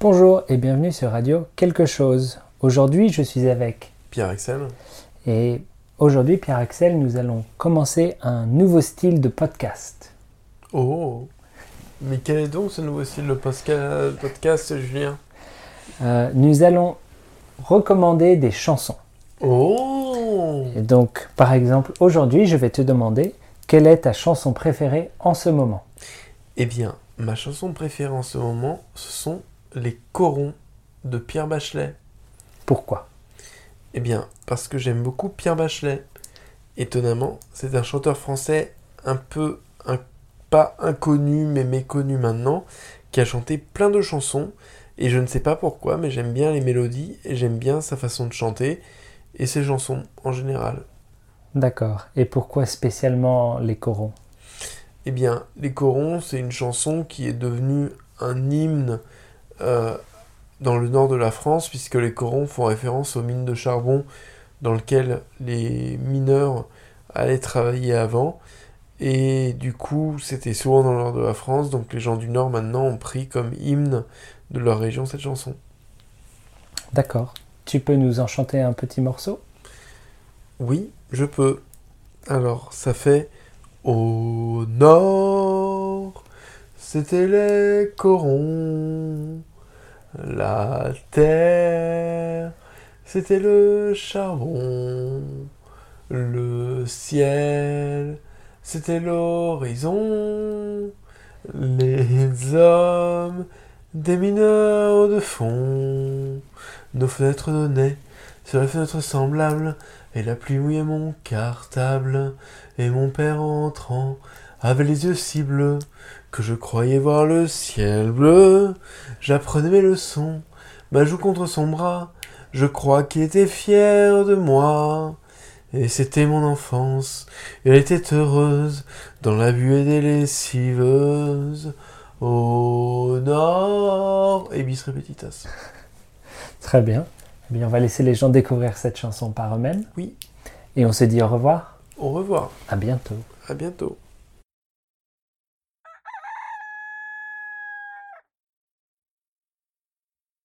Bonjour et bienvenue sur Radio Quelque chose. Aujourd'hui, je suis avec Pierre Axel. Et aujourd'hui, Pierre Axel, nous allons commencer un nouveau style de podcast. Oh Mais quel est donc ce nouveau style de podcast, Julien? Euh, nous allons recommander des chansons. Oh Et donc, par exemple, aujourd'hui, je vais te demander quelle est ta chanson préférée en ce moment? Eh bien, ma chanson préférée en ce moment, ce sont les corons de Pierre Bachelet. Pourquoi? Eh bien, parce que j'aime beaucoup Pierre Bachelet. Étonnamment, c'est un chanteur français un peu, un- pas inconnu, mais méconnu maintenant, qui a chanté plein de chansons. Et je ne sais pas pourquoi, mais j'aime bien les mélodies et j'aime bien sa façon de chanter et ses chansons en général. D'accord. Et pourquoi spécialement les corons? Eh bien, Les Corons, c'est une chanson qui est devenue un hymne euh, dans le nord de la France, puisque les corons font référence aux mines de charbon dans lesquelles les mineurs allaient travailler avant. Et du coup, c'était souvent dans le nord de la France, donc les gens du nord maintenant ont pris comme hymne de leur région cette chanson. D'accord. Tu peux nous en chanter un petit morceau? Oui, je peux. Alors, ça fait Au nord, c'était les corons. La terre, c'était le charbon. Le ciel, c'était l'horizon. Les hommes, des mineurs de fond. Nos fenêtres donnaient sur les fenêtres semblables. Et la pluie mouillait mon cartable, et mon père entrant avait les yeux si bleus que je croyais voir le ciel bleu. J'apprenais mes leçons, ma joue contre son bras, je crois qu'il était fier de moi. Et c'était mon enfance, elle était heureuse dans la buée des lessiveuses. Au nord, et bis repetitas. Très bien. Eh bien, on va laisser les gens découvrir cette chanson par eux-mêmes. Oui. Et on se dit au revoir. Au revoir, À bientôt. à bientôt.